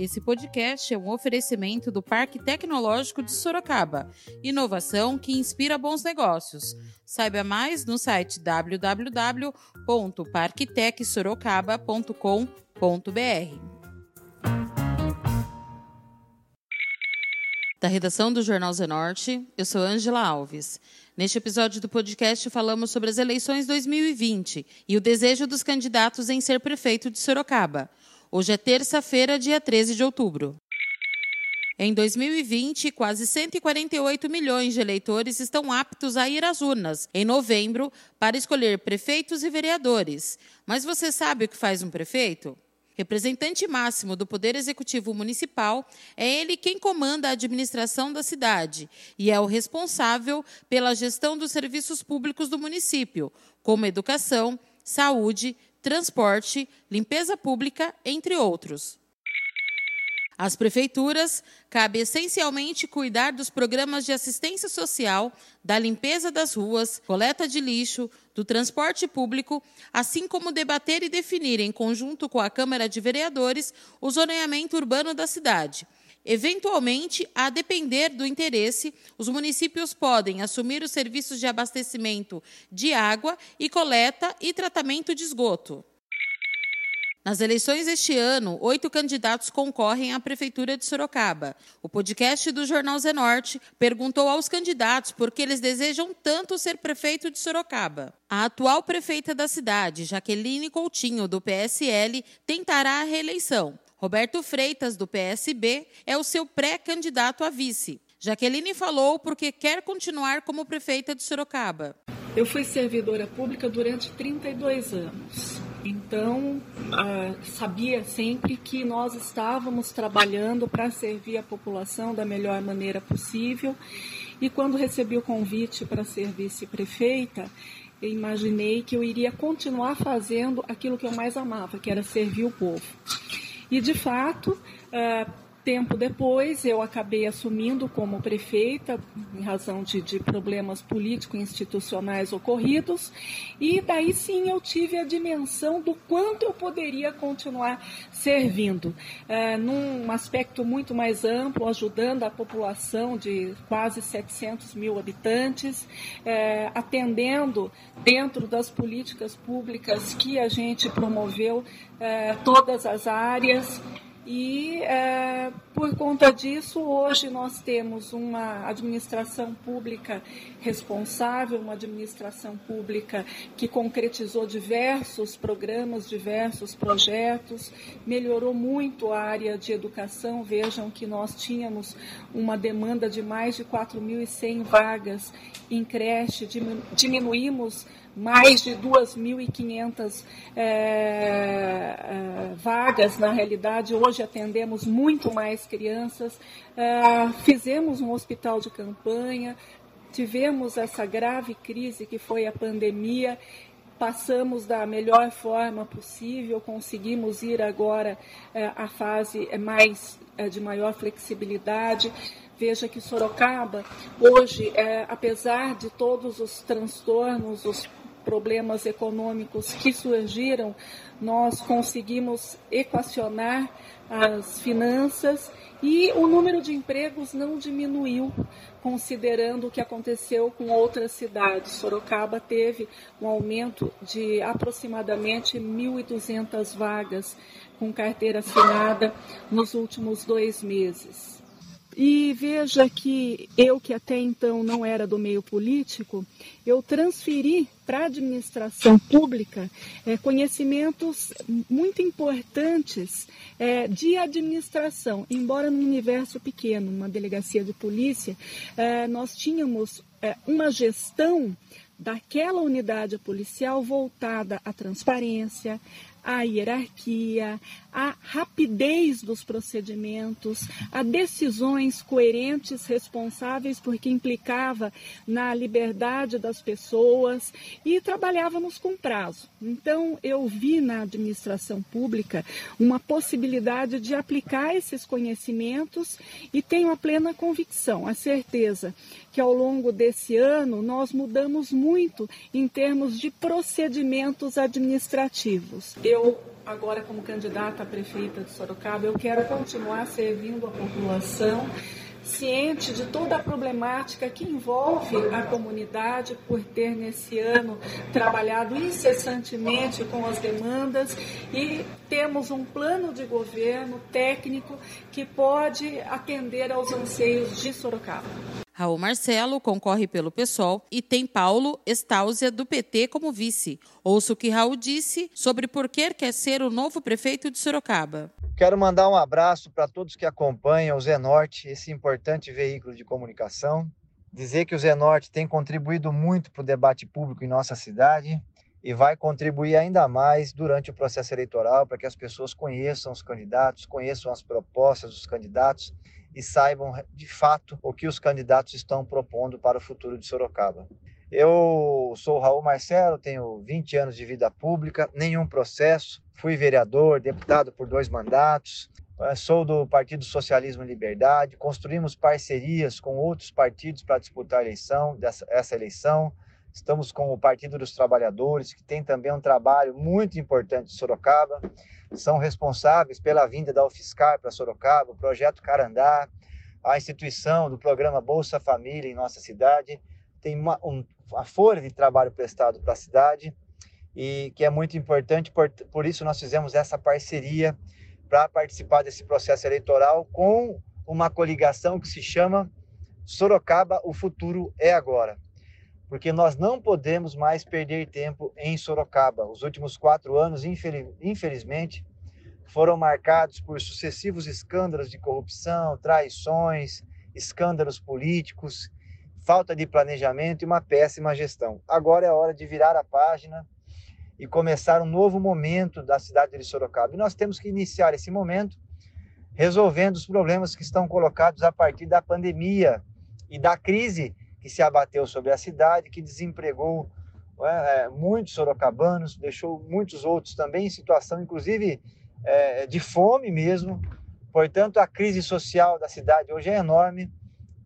Esse podcast é um oferecimento do Parque Tecnológico de Sorocaba. Inovação que inspira bons negócios. Saiba mais no site www.parktecsorocaba.com.br. Da redação do Jornal Zenorte, eu sou Ângela Alves. Neste episódio do podcast falamos sobre as eleições 2020 e o desejo dos candidatos em ser prefeito de Sorocaba. Hoje é terça-feira, dia 13 de outubro. Em 2020, quase 148 milhões de eleitores estão aptos a ir às urnas, em novembro, para escolher prefeitos e vereadores. Mas você sabe o que faz um prefeito? Representante máximo do Poder Executivo Municipal, é ele quem comanda a administração da cidade e é o responsável pela gestão dos serviços públicos do município, como educação, saúde, transporte, limpeza pública, entre outros. Às prefeituras, cabe essencialmente cuidar dos programas de assistência social, da limpeza das ruas, coleta de lixo, do transporte público, assim como debater e definir, em conjunto com a Câmara de Vereadores, o zoneamento urbano da cidade. Eventualmente, a depender do interesse, os municípios podem assumir os serviços de abastecimento de água e coleta e tratamento de esgoto. Nas eleições deste ano, oito candidatos concorrem à Prefeitura de Sorocaba. O podcast do Jornal Zenorte perguntou aos candidatos por que eles desejam tanto ser prefeito de Sorocaba. A atual prefeita da cidade, Jaqueline Coutinho, do PSL, tentará a reeleição. Roberto Freitas, do PSB, é o seu pré-candidato a vice. Jaqueline falou porque quer continuar como prefeita de Sorocaba. Eu fui servidora pública durante 32 anos. Então, ah, sabia sempre que nós estávamos trabalhando para servir a população da melhor maneira possível. E quando recebi o convite para ser vice-prefeita, eu imaginei que eu iria continuar fazendo aquilo que eu mais amava, que era servir o povo. E, de fato, ah, tempo depois, eu acabei assumindo como prefeita, em razão de, de problemas político-institucionais ocorridos, e daí sim eu tive a dimensão do quanto eu poderia continuar servindo, é, num aspecto muito mais amplo, ajudando a população de quase 700 mil habitantes, é, atendendo dentro das políticas públicas que a gente promoveu é, todas as áreas. E é, por conta disso, hoje nós temos uma administração pública responsável, uma administração pública que concretizou diversos programas, diversos projetos, melhorou muito a área de educação. Vejam que nós tínhamos uma demanda de mais de 4.100 vagas em creche, diminuímos mais de 2.500 é, é, vagas, na realidade, hoje atendemos muito mais crianças. É, fizemos um hospital de campanha, tivemos essa grave crise que foi a pandemia, passamos da melhor forma possível, conseguimos ir agora à fase mais de maior flexibilidade. Veja que Sorocaba, hoje, é, apesar de todos os transtornos, os problemas econômicos que surgiram, nós conseguimos equacionar as finanças e o número de empregos não diminuiu, considerando o que aconteceu com outras cidades. Sorocaba teve um aumento de aproximadamente 1.200 vagas com carteira assinada nos últimos dois meses. E veja que eu, que até então não era do meio político, eu transferi para a administração pública é, conhecimentos muito importantes é, de administração. Embora num universo pequeno, uma delegacia de polícia, é, nós tínhamos uma gestão daquela unidade policial voltada à transparência, à hierarquia, à rapidez dos procedimentos, a decisões coerentes, responsáveis, porque implicava na liberdade das pessoas e trabalhávamos com prazo. Então, eu vi na administração pública uma possibilidade de aplicar esses conhecimentos e tenho a plena convicção, a certeza que ao longo desse ano nós mudamos muito em termos de procedimentos administrativos. Eu agora como candidata a prefeita de Sorocaba, eu quero continuar servindo a população ciente de toda a problemática que envolve a comunidade por ter nesse ano trabalhado incessantemente com as demandas e temos um plano de governo técnico que pode atender aos anseios de Sorocaba. Raul Marcelo concorre pelo PSOL e tem Paulo Estáuzia do PT como vice. Ouça o que Raul disse sobre por que quer ser o novo prefeito de Sorocaba. Quero mandar um abraço para todos que acompanham o Zenorte, esse importante veículo de comunicação. Dizer que o Zenorte tem contribuído muito para o debate público em nossa cidade e vai contribuir ainda mais durante o processo eleitoral para que as pessoas conheçam os candidatos, conheçam as propostas dos candidatos e saibam de fato o que os candidatos estão propondo para o futuro de Sorocaba. Eu sou Raul Marcelo, tenho 20 anos de vida pública, nenhum processo, fui vereador, deputado por dois mandatos, eh, sou do Partido Socialismo e Liberdade, construímos parcerias com outros partidos para disputar a eleição, essa eleição. Estamos com o Partido dos Trabalhadores, que tem também um trabalho muito importante em Sorocaba. São responsáveis pela vinda da UFSCar para Sorocaba, o projeto Carandá, a instituição do programa Bolsa Família em nossa cidade tem uma, um, a folha de trabalho prestado para a cidade e que é muito importante, por, por isso nós fizemos essa parceria para participar desse processo eleitoral com uma coligação que se chama Sorocaba, o futuro é agora. Porque nós não podemos mais perder tempo em Sorocaba. Os últimos quatro anos, infelizmente, foram marcados por sucessivos escândalos de corrupção, traições, escândalos políticos falta de planejamento e uma péssima gestão. Agora é hora de virar a página e começar um novo momento da cidade de Sorocaba. E nós temos que iniciar esse momento resolvendo os problemas que estão colocados a partir da pandemia e da crise que se abateu sobre a cidade, que desempregou é, é muitos sorocabanos, deixou muitos outros também em situação, inclusive, é, de fome mesmo. Portanto, a crise social da cidade hoje é enorme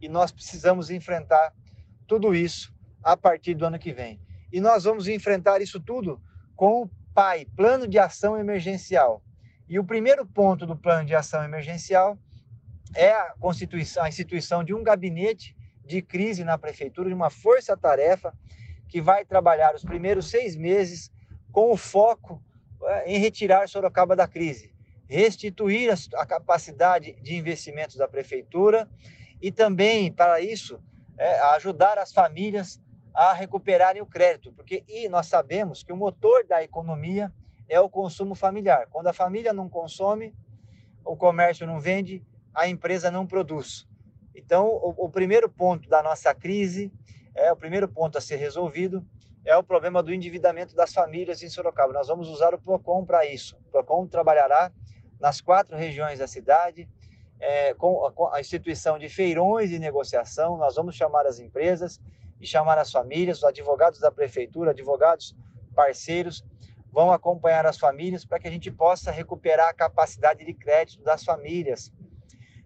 e nós precisamos enfrentar tudo isso a partir do ano que vem. E nós vamos enfrentar isso tudo com o PAI, Plano de Ação Emergencial. E o primeiro ponto do Plano de Ação Emergencial é a constituição, a instituição de um gabinete de crise na prefeitura, de uma força-tarefa que vai trabalhar os primeiros seis meses com o foco é, em retirar Sorocaba da crise, restituir a capacidade de investimentos da prefeitura e também, para isso, é, ajudar as famílias a recuperarem o crédito, porque e nós sabemos que o motor da economia é o consumo familiar. Quando a família não consome, o comércio não vende, a empresa não produz. Então, o, o primeiro ponto da nossa crise, é o primeiro ponto a ser resolvido, é o problema do endividamento das famílias em Sorocaba. Nós vamos usar o Procon para isso. O Procon trabalhará nas quatro regiões da cidade, é, com, a, com a instituição de feirões de negociação, nós vamos chamar as empresas e chamar as famílias, os advogados da prefeitura, advogados parceiros, vão acompanhar as famílias para que a gente possa recuperar a capacidade de crédito das famílias.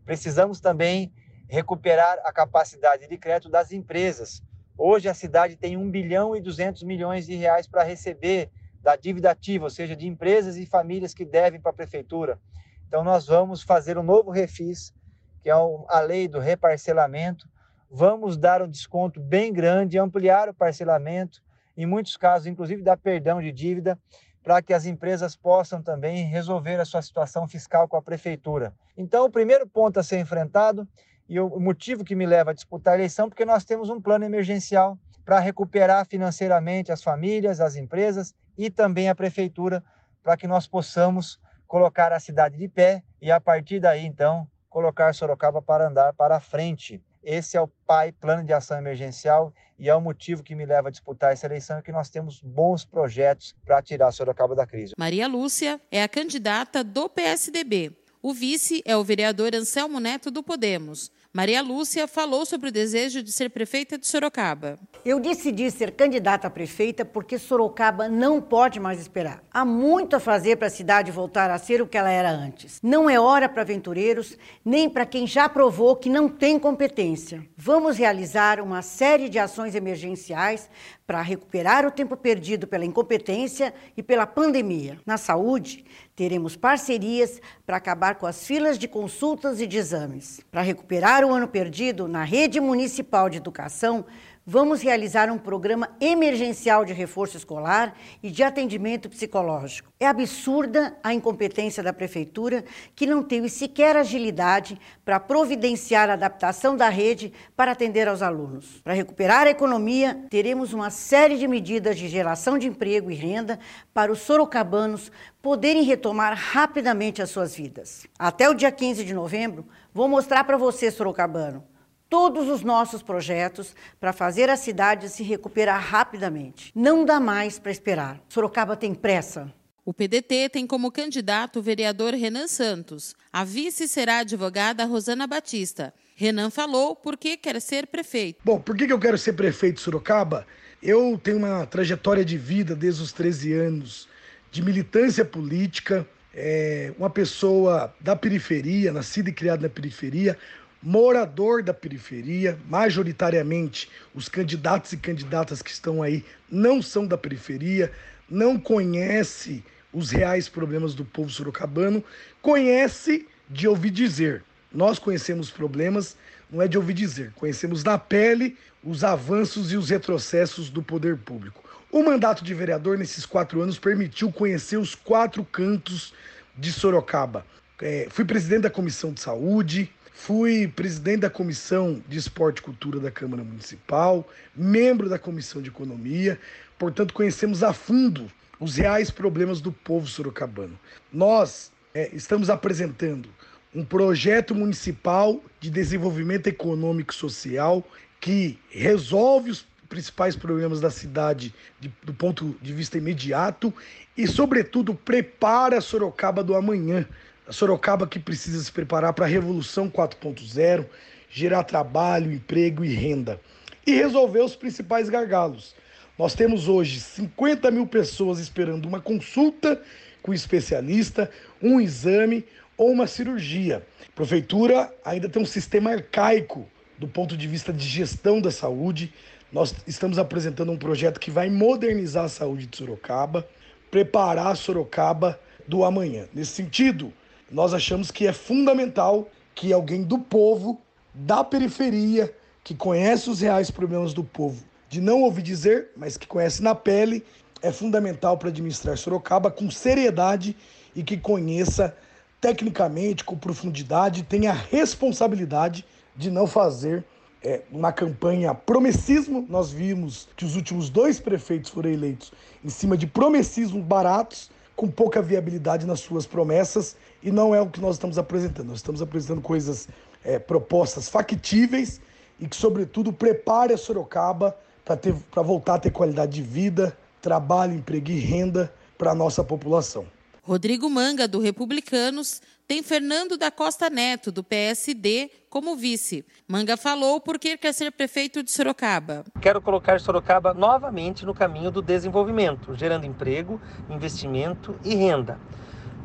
Precisamos também recuperar a capacidade de crédito das empresas. Hoje a cidade tem 1 bilhão e 200 milhões de reais para receber da dívida ativa, ou seja, de empresas e famílias que devem para a prefeitura. Então, nós vamos fazer um novo refis, que é a lei do reparcelamento. Vamos dar um desconto bem grande, ampliar o parcelamento, em muitos casos, inclusive, dar perdão de dívida, para que as empresas possam também resolver a sua situação fiscal com a prefeitura. Então, o primeiro ponto a ser enfrentado, e o motivo que me leva a disputar a eleição, porque nós temos um plano emergencial para recuperar financeiramente as famílias, as empresas e também a prefeitura, para que nós possamos colocar a cidade de pé e a partir daí então colocar Sorocaba para andar para frente. Esse é o PAI, Plano de Ação Emergencial, e é o motivo que me leva a disputar essa eleição, é que nós temos bons projetos para tirar Sorocaba da crise. Maria Lúcia é a candidata do PSDB. O vice é o vereador Anselmo Neto do Podemos. Maria Lúcia falou sobre o desejo de ser prefeita de Sorocaba. Eu decidi ser candidata a prefeita porque Sorocaba não pode mais esperar. Há muito a fazer para a cidade voltar a ser o que ela era antes. Não é hora para aventureiros, nem para quem já provou que não tem competência. Vamos realizar uma série de ações emergenciais para recuperar o tempo perdido pela incompetência e pela pandemia. Na saúde, teremos parcerias para acabar com as filas de consultas e de exames. Para recuperar o ano perdido na rede municipal de educação, vamos realizar um programa emergencial de reforço escolar e de atendimento psicológico. É absurda a incompetência da prefeitura, que não teve sequer agilidade para providenciar a adaptação da rede para atender aos alunos. Para recuperar a economia, teremos uma série de medidas de geração de emprego e renda para os sorocabanos poderem retomar rapidamente as suas vidas. Até o dia 15 de novembro, vou mostrar para você, sorocabano, todos os nossos projetos para fazer a cidade se recuperar rapidamente. Não dá mais para esperar. Sorocaba tem pressa. O PDT tem como candidato o vereador Renan Santos. A vice será a advogada Rosana Batista. Renan falou por que quer ser prefeito. Bom, por que eu quero ser prefeito de Sorocaba? Eu tenho uma trajetória de vida desde os 13 anos, de militância política, é, uma pessoa da periferia, nascida e criada na periferia, morador da periferia, majoritariamente os candidatos e candidatas que estão aí não são da periferia, não conhece os reais problemas do povo sorocabano, conhece de ouvir dizer. Nós conhecemos problemas, não é de ouvir dizer, conhecemos na pele os avanços e os retrocessos do poder público. O mandato de vereador nesses quatro anos permitiu conhecer os quatro cantos de Sorocaba. É, fui presidente da Comissão de Saúde, Fui presidente da Comissão de Esporte e Cultura da Câmara Municipal, membro da Comissão de Economia, portanto, conhecemos a fundo os reais problemas do povo sorocabano. Nós é, estamos apresentando um projeto municipal de desenvolvimento econômico e social que resolve os principais problemas da cidade de, do ponto de vista imediato e, sobretudo, prepara Sorocaba do amanhã a Sorocaba que precisa se preparar para a Revolução 4.0, gerar trabalho, emprego e renda. E resolver os principais gargalos. Nós temos hoje 50 mil pessoas esperando uma consulta com especialista, um exame ou uma cirurgia. A prefeitura ainda tem um sistema arcaico do ponto de vista de gestão da saúde. Nós estamos apresentando um projeto que vai modernizar a saúde de Sorocaba, preparar Sorocaba do amanhã. Nesse sentido, nós achamos que é fundamental que alguém do povo, da periferia, que conhece os reais problemas do povo, de não ouvir dizer, mas que conhece na pele, é fundamental para administrar Sorocaba com seriedade e que conheça tecnicamente, com profundidade, tenha a responsabilidade de não fazer é, uma campanha promessismo. Nós vimos que os últimos dois prefeitos foram eleitos em cima de promessismos baratos com pouca viabilidade nas suas promessas e não é o que nós estamos apresentando. Nós estamos apresentando coisas, é, propostas factíveis e que, sobretudo, prepare a Sorocaba para voltar a ter qualidade de vida, trabalho, emprego e renda para a nossa população. Rodrigo Manga, do Republicanos, tem Fernando da Costa Neto, do PSD, como vice. Manga falou por que quer ser prefeito de Sorocaba. Quero colocar Sorocaba novamente no caminho do desenvolvimento, gerando emprego, investimento e renda.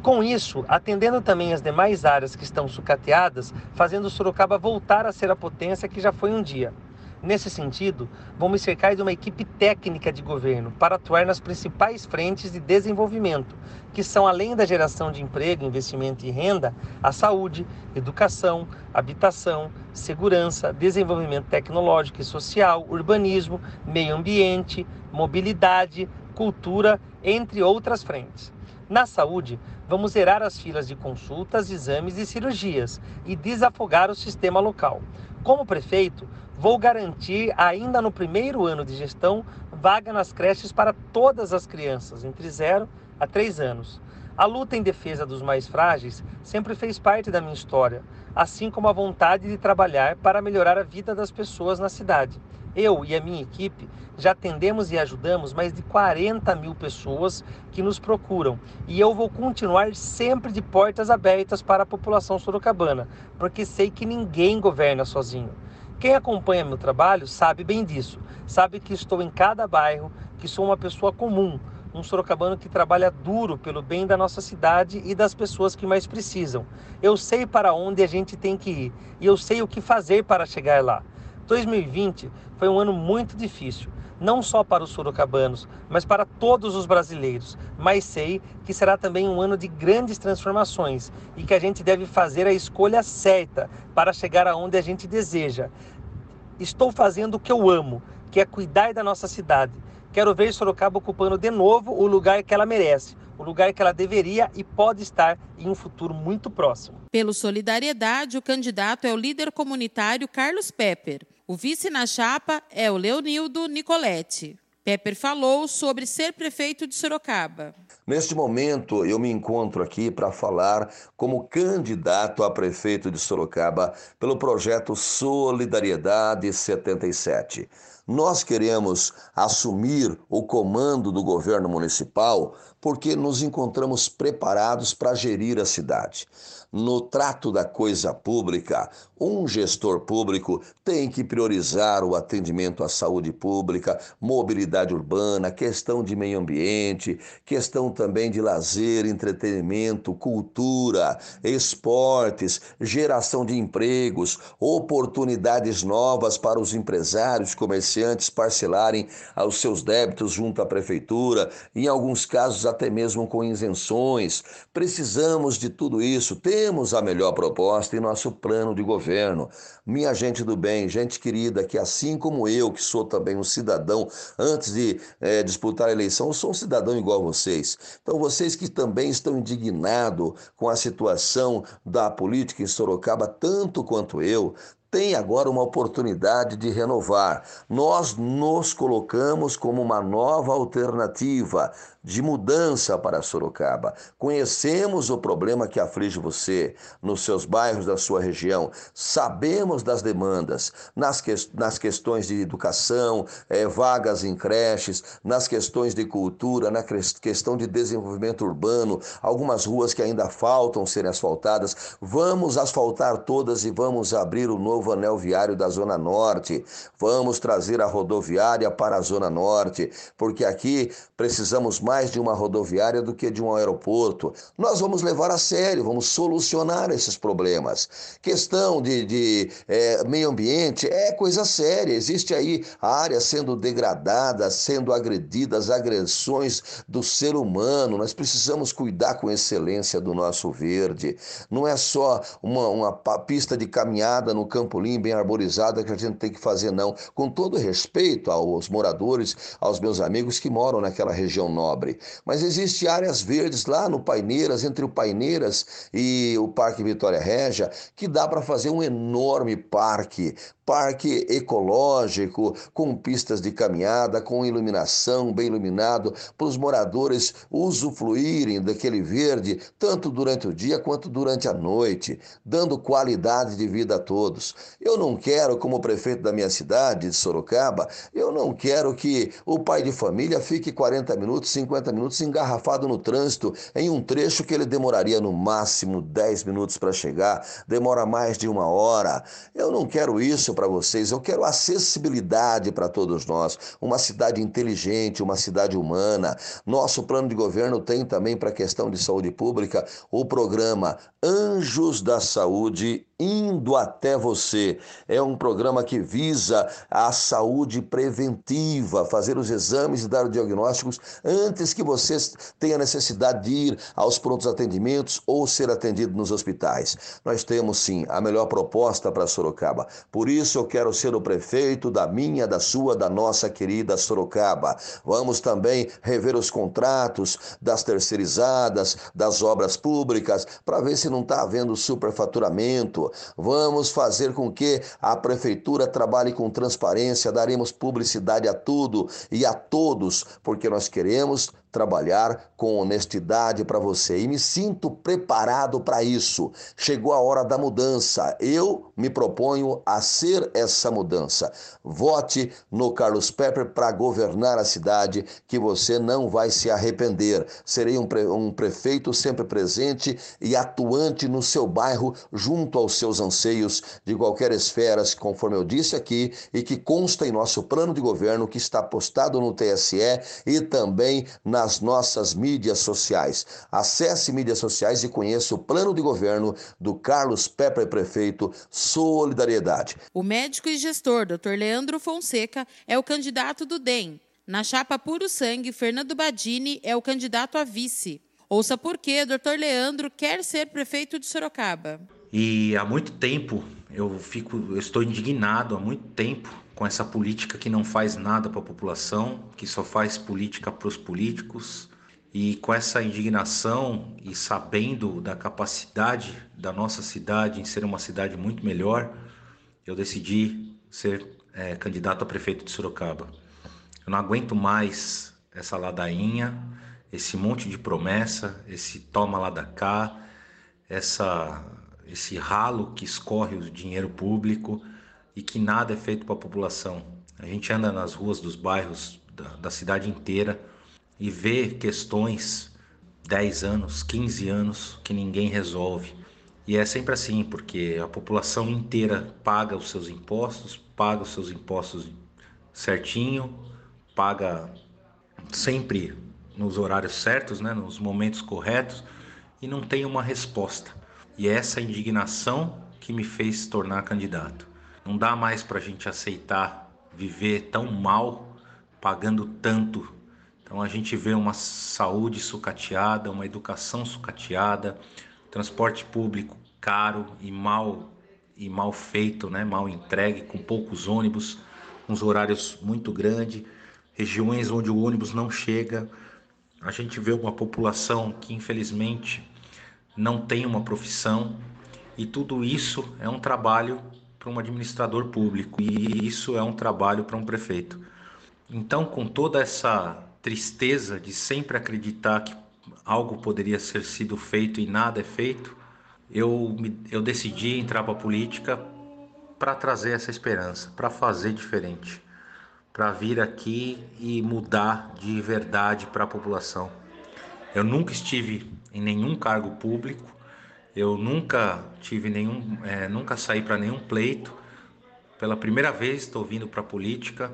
Com isso, atendendo também as demais áreas que estão sucateadas, fazendo Sorocaba voltar a ser a potência que já foi um dia. Nesse sentido, me cercar de uma equipe técnica de governo para atuar nas principais frentes de desenvolvimento, que são, além da geração de emprego, investimento e renda, a saúde, educação, habitação, segurança, desenvolvimento tecnológico e social, urbanismo, meio ambiente, mobilidade, cultura, entre outras frentes. Na saúde, vamos zerar as filas de consultas, exames e cirurgias e desafogar o sistema local. Como prefeito, vou garantir, ainda no primeiro ano de gestão, vaga nas creches para todas as crianças, entre 0 a 3 anos. A luta em defesa dos mais frágeis sempre fez parte da minha história, assim como a vontade de trabalhar para melhorar a vida das pessoas na cidade. Eu e a minha equipe já atendemos e ajudamos mais de 40 mil pessoas que nos procuram. E eu vou continuar sempre de portas abertas para a população sorocabana, porque sei que ninguém governa sozinho. Quem acompanha meu trabalho sabe bem disso, sabe que estou em cada bairro, que sou uma pessoa comum, um sorocabano que trabalha duro pelo bem da nossa cidade e das pessoas que mais precisam. Eu sei para onde a gente tem que ir e eu sei o que fazer para chegar lá. 2020 foi um ano muito difícil, não só para os sorocabanos, mas para todos os brasileiros. Mas sei que será também um ano de grandes transformações e que a gente deve fazer a escolha certa para chegar aonde a gente deseja. Estou fazendo o que eu amo, que é cuidar da nossa cidade. Quero ver Sorocaba ocupando de novo o lugar que ela merece, o lugar que ela deveria e pode estar em um futuro muito próximo. Pelo Solidariedade, o candidato é o líder comunitário Carlos Pepper. O vice na chapa é o Leonildo Nicoletti. Pepper falou sobre ser prefeito de Sorocaba. Neste momento, eu me encontro aqui para falar como candidato a prefeito de Sorocaba pelo projeto Solidariedade 77. Nós queremos assumir o comando do governo municipal porque nos encontramos preparados para gerir a cidade. No trato da coisa pública, um gestor público tem que priorizar o atendimento à saúde pública, mobilidade urbana, questão de meio ambiente, questão também de lazer, entretenimento, cultura, esportes, geração de empregos, oportunidades novas para os empresários, comerciantes parcelarem os seus débitos junto à prefeitura, em alguns casos até mesmo com isenções. Precisamos de tudo isso. Temos a melhor proposta em nosso plano de governo. Minha gente do bem, gente querida, que assim como eu, que sou também um cidadão, antes de é, disputar a eleição, eu sou um cidadão igual a vocês. Então, vocês que também estão indignados com a situação da política em Sorocaba, tanto quanto eu, tem agora uma oportunidade de renovar. Nós nos colocamos como uma nova alternativa de mudança para Sorocaba. Conhecemos o problema que aflige você nos seus bairros da sua região, sabemos das demandas nas, que, nas questões de educação, é, vagas em creches, nas questões de cultura, na questão de desenvolvimento urbano, algumas ruas que ainda faltam serem asfaltadas. Vamos asfaltar todas e vamos abrir o novo anel viário da Zona Norte. Vamos trazer a rodoviária para a Zona Norte, porque aqui precisamos mais mais de uma rodoviária do que de um aeroporto. Nós vamos levar a sério, vamos solucionar esses problemas. Questão de, de é, meio ambiente é coisa séria. Existe aí áreas sendo degradadas, sendo agredidas, agressões do ser humano. Nós precisamos cuidar com excelência do nosso verde. Não é só uma, uma pista de caminhada no Campo Lim, bem arborizada, que a gente tem que fazer, não. Com todo respeito aos moradores, aos meus amigos que moram naquela região nobre Mas existe áreas verdes lá no Paineiras, entre o Paineiras e o Parque Vitória Régia, que dá para fazer um enorme parque parque ecológico, com pistas de caminhada, com iluminação, bem iluminado, para os moradores usufruírem daquele verde, tanto durante o dia quanto durante a noite, dando qualidade de vida a todos. Eu não quero, como prefeito da minha cidade, de Sorocaba, eu não quero que o pai de família fique 40 minutos, 50 minutos engarrafado no trânsito em um trecho que ele demoraria no máximo 10 minutos para chegar, demora mais de uma hora. Eu não quero isso para vocês. Eu quero acessibilidade para todos nós, uma cidade inteligente, uma cidade humana. Nosso plano de governo tem também para a questão de saúde pública o programa Anjos da Saúde indo até você. É um programa que visa a saúde preventiva, fazer os exames e dar diagnósticos antes que você tenha necessidade de ir aos prontos atendimentos ou ser atendido nos hospitais. Nós temos sim a melhor proposta para Sorocaba. Por isso eu quero ser o prefeito da minha, da sua, da nossa querida Sorocaba. Vamos também rever os contratos das terceirizadas, das obras públicas, para ver se não está havendo superfaturamento Vamos fazer com que a prefeitura trabalhe com transparência, daremos publicidade a tudo e a todos, porque nós queremos trabalhar com honestidade para você e me sinto preparado para isso. Chegou a hora da mudança. Eu me proponho a ser essa mudança. Vote no Carlos Pepper para governar a cidade, que você não vai se arrepender. Serei um, pre um prefeito sempre presente e atuante no seu bairro, junto aos seus anseios de qualquer esfera, conforme eu disse aqui, e que consta em nosso plano de governo que está postado no TSE e também nas nossas mídias sociais. Acesse mídias sociais e conheça o plano de governo do Carlos Pepper Prefeito Solidariedade. O médico e gestor Dr. Leandro Fonseca é o candidato do DEM. Na chapa Puro Sangue, Fernando Badini é o candidato a vice. Ouça por que Dr. Leandro quer ser prefeito de Sorocaba. E há muito tempo eu fico, eu estou indignado há muito tempo com essa política que não faz nada para a população, que só faz política para os políticos. E com essa indignação e sabendo da capacidade da nossa cidade em ser uma cidade muito melhor, eu decidi ser é, candidato a prefeito de Sorocaba. Eu não aguento mais essa ladainha, esse monte de promessa, esse toma lá da cá, essa esse ralo que escorre o dinheiro público e que nada é feito para a população. A gente anda nas ruas dos bairros da, da cidade inteira e vê questões 10 anos, 15 anos que ninguém resolve. E é sempre assim, porque a população inteira paga os seus impostos, paga os seus impostos certinho, paga sempre nos horários certos, né, nos momentos corretos e não tem uma resposta. E é essa indignação que me fez tornar candidato. Não dá mais para a gente aceitar viver tão mal, pagando tanto. Então a gente vê uma saúde sucateada, uma educação sucateada, transporte público caro e mal e mal feito, né? mal entregue, com poucos ônibus, uns horários muito grandes, regiões onde o ônibus não chega. A gente vê uma população que infelizmente não tem uma profissão e tudo isso é um trabalho para um administrador público e isso é um trabalho para um prefeito. Então, com toda essa tristeza de sempre acreditar que algo poderia ser sido feito e nada é feito, eu, eu decidi entrar para a política para trazer essa esperança, para fazer diferente, para vir aqui e mudar de verdade para a população. Eu nunca estive em nenhum cargo público, eu nunca tive nenhum, é, nunca saí para nenhum pleito. Pela primeira vez estou vindo para a política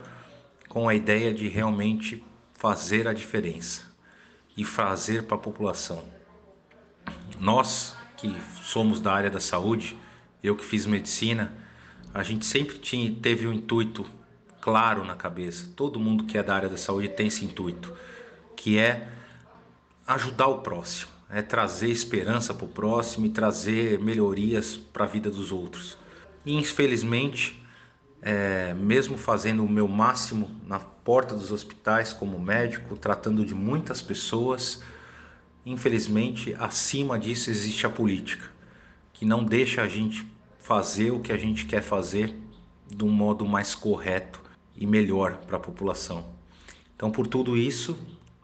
com a ideia de realmente fazer a diferença e fazer para a população. Nós que somos da área da saúde, eu que fiz medicina, a gente sempre tinha, teve um intuito claro na cabeça. Todo mundo que é da área da saúde tem esse intuito, que é ajudar o próximo, é trazer esperança para o próximo e trazer melhorias para a vida dos outros. E infelizmente, é, mesmo fazendo o meu máximo na porta dos hospitais como médico, tratando de muitas pessoas, infelizmente acima disso existe a política, que não deixa a gente fazer o que a gente quer fazer de um modo mais correto e melhor para a população. Então, por tudo isso,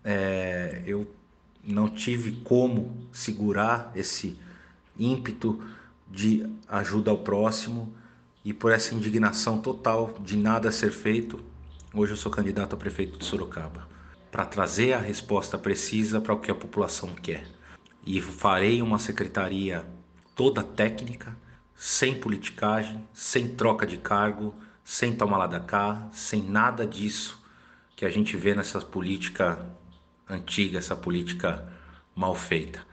é, eu não tive como segurar esse ímpeto de ajuda ao próximo e por essa indignação total de nada ser feito, hoje eu sou candidato a prefeito de Sorocaba para trazer a resposta precisa para o que a população quer. E farei uma secretaria toda técnica, sem politicagem, sem troca de cargo, sem tomar lá da cá, sem nada disso que a gente vê nessa política antiga, essa política mal feita.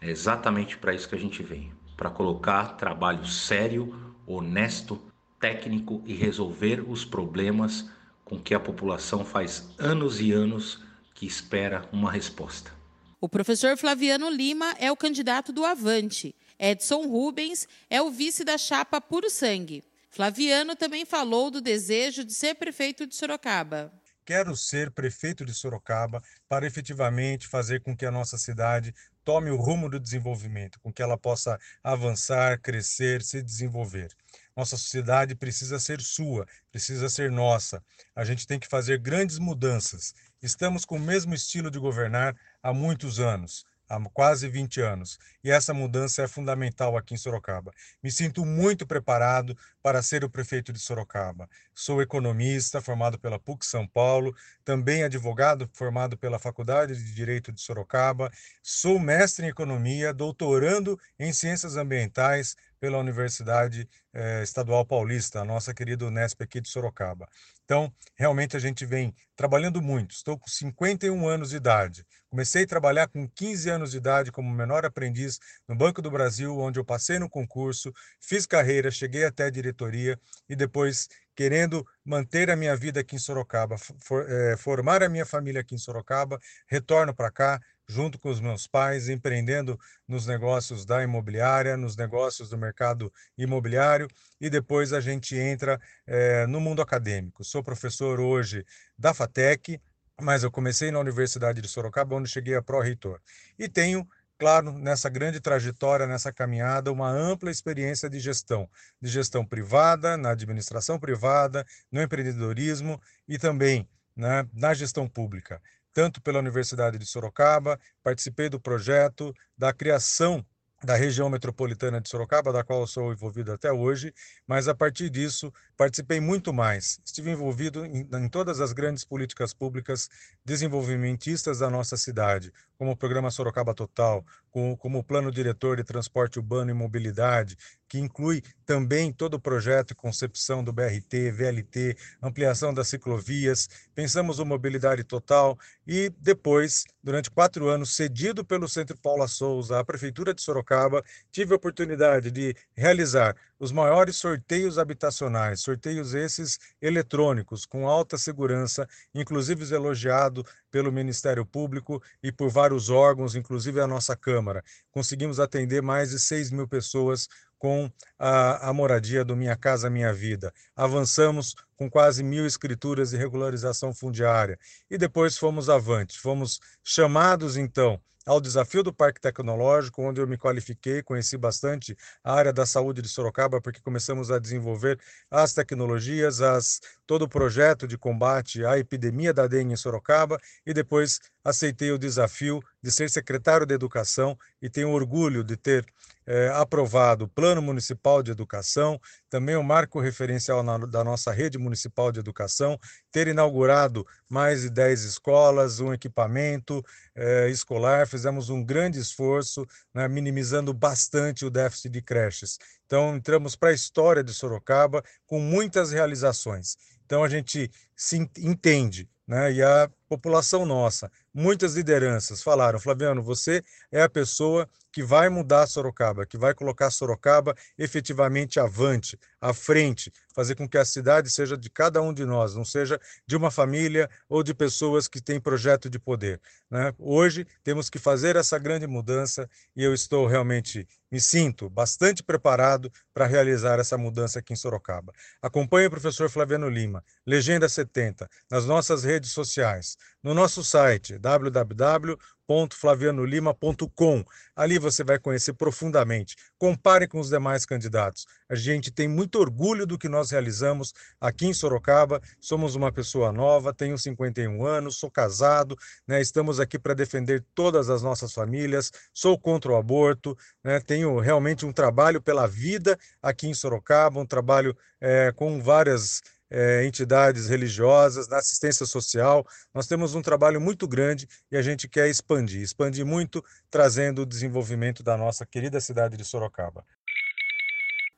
É exatamente para isso que a gente vem para colocar trabalho sério, honesto, técnico e resolver os problemas com que a população faz anos e anos que espera uma resposta. O professor Flaviano Lima é o candidato do Avante. Edson Rubens é o vice da chapa Puro Sangue. Flaviano também falou do desejo de ser prefeito de Sorocaba quero ser prefeito de Sorocaba para efetivamente fazer com que a nossa cidade tome o rumo do desenvolvimento, com que ela possa avançar, crescer, se desenvolver. Nossa sociedade precisa ser sua, precisa ser nossa. A gente tem que fazer grandes mudanças. Estamos com o mesmo estilo de governar há muitos anos há quase 20 anos. E essa mudança é fundamental aqui em Sorocaba. Me sinto muito preparado para ser o prefeito de Sorocaba. Sou economista, formado pela PUC São Paulo, também advogado, formado pela Faculdade de Direito de Sorocaba. Sou mestre em economia, doutorando em ciências ambientais pela Universidade eh, Estadual Paulista, a nossa querida Unesp aqui de Sorocaba. Então, realmente a gente vem trabalhando muito. Estou com 51 anos de idade. Comecei a trabalhar com 15 anos de idade como menor aprendiz no Banco do Brasil, onde eu passei no concurso, fiz carreira, cheguei até a diretoria e depois querendo manter a minha vida aqui em Sorocaba, for, é, formar a minha família aqui em Sorocaba, retorno para cá, junto com os meus pais, empreendendo nos negócios da imobiliária, nos negócios do mercado imobiliário, e depois a gente entra é, no mundo acadêmico. Sou professor hoje da FATEC, mas eu comecei na Universidade de Sorocaba, onde cheguei a pró-reitor. E tenho claro, nessa grande trajetória, nessa caminhada, uma ampla experiência de gestão, de gestão privada, na administração privada, no empreendedorismo e também né, na gestão pública tanto pela Universidade de Sorocaba, participei do projeto da criação da região metropolitana de Sorocaba, da qual sou envolvido até hoje, mas a partir disso participei muito mais. Estive envolvido em, em, todas as grandes políticas públicas desenvolvimentistas da nossa cidade, como o Programa Sorocaba Total, como, como o Plano Diretor de Transporte Urbano e Mobilidade, que inclui também todo o projeto e concepção do BRT, VLT, ampliação das ciclovias, pensamos o Mobilidade Total e depois, durante quatro anos, cedido pelo Centro Paula Souza à Prefeitura de Sorocaba, tive a oportunidade de realizar os maiores sorteios habitacionais, sorteios esses eletrônicos, com alta segurança, inclusive elogiado pelo Ministério Público e por vários órgãos, inclusive a nossa Câmara. Conseguimos atender mais de 6 mil pessoas com a, a, moradia do Minha Casa Minha Vida. Avançamos com quase mil escrituras de regularização fundiária. E depois fomos avante. Fomos chamados, então, ao desafio do Parque Tecnológico, onde eu me qualifiquei, conheci bastante a área da saúde de Sorocaba, porque começamos a desenvolver as tecnologias, as, todo o projeto de combate à epidemia da dengue em Sorocaba, e depois aceitei o desafio de ser secretário de Educação e tenho orgulho de ter é, aprovado o Plano Municipal de Educação, também o marco referencial na, da nossa rede municipal de educação, ter inaugurado mais de 10 escolas, um equipamento é, escolar, fizemos um grande esforço, né, minimizando bastante o déficit de creches. Então, entramos para a história de Sorocaba com muitas realizações. Então, a gente se entende, né, e a população nossa, muitas lideranças falaram: Flaviano, você é a pessoa que vai mudar Sorocaba, que vai colocar Sorocaba efetivamente avante, à frente, fazer com que a cidade seja de cada um de nós, não seja de uma família ou de pessoas que têm projeto de poder. Né? Hoje temos que fazer essa grande mudança e eu estou realmente, me sinto bastante preparado para realizar essa mudança aqui em Sorocaba. Acompanhe o professor Flaviano Lima, Legenda 70, nas nossas redes sociais, no nosso site www www.flavianolima.com. Ali você vai conhecer profundamente. Compare com os demais candidatos. A gente tem muito orgulho do que nós realizamos aqui em Sorocaba. Somos uma pessoa nova, tenho 51 anos, sou casado, né? estamos aqui para defender todas as nossas famílias. Sou contra o aborto, né? tenho realmente um trabalho pela vida aqui em Sorocaba, um trabalho é, com várias é, entidades religiosas, na assistência social. Nós temos um trabalho muito grande e a gente quer expandir, expandir muito, trazendo o desenvolvimento da nossa querida cidade de Sorocaba.